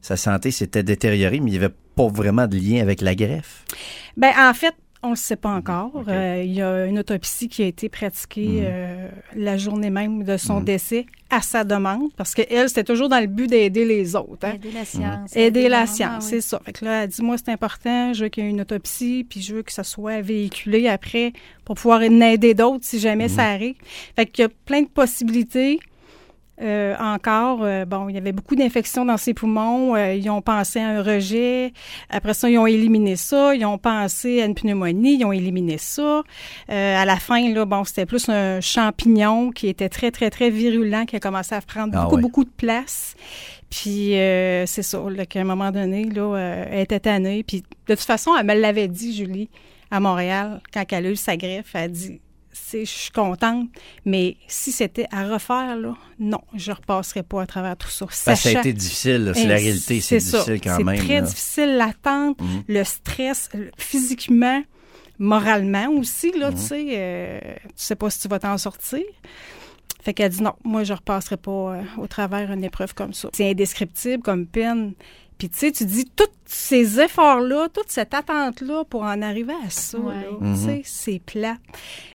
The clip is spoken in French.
sa santé s'était détériorée, mais il n'y avait pas vraiment de lien avec la greffe? Ben en fait, on ne le sait pas encore. Euh, il y a une autopsie qui a été pratiquée Mhm. euh, la journée même de son Mhm. décès à sa demande, parce qu'elle, c'était toujours dans le but d'aider les autres. hein. Aider la science. Aider la science, oui. c'est ça. Fait que là, elle dit, moi, c'est important, je veux qu'il y ait une autopsie, puis je veux que ça soit véhiculé après pour pouvoir en aider d'autres si jamais ça arrive. Fait qu'il y a plein de possibilités. Euh, encore, euh, bon, il y avait beaucoup d'infections dans ses poumons. euh, ils ont pensé à un rejet. Après ça, ils ont éliminé ça. Ils ont pensé à une pneumonie. Ils ont éliminé ça. Euh, à la fin, là, bon, c'était plus un champignon qui était très, très, très virulent, qui a commencé à prendre Ah beaucoup, beaucoup de place. Puis euh, c'est ça, là, qu'à un moment donné, là, elle était tannée. Puis de toute façon, elle me l'avait dit, Julie, à Montréal, quand elle a eu sa greffe, elle a dit je suis contente, mais si c'était à refaire, là, non, je repasserais pas à travers tout ça. Parce que ça a été difficile, c'est la Hey, réalité, c'est ça. difficile quand C'est même. très là. difficile l'attente, Mhm. le stress, physiquement, moralement aussi, là, tu sais, euh, tu sais pas si tu vas t'en sortir. Fait qu'elle dit non, moi je repasserai pas euh, au travers une épreuve comme ça. C'est indescriptible comme peine. Puis tu sais, tu dis tous ces efforts-là, toute cette attente-là pour en arriver à ça, Ouais. là, Mhm. tu sais, c'est plat.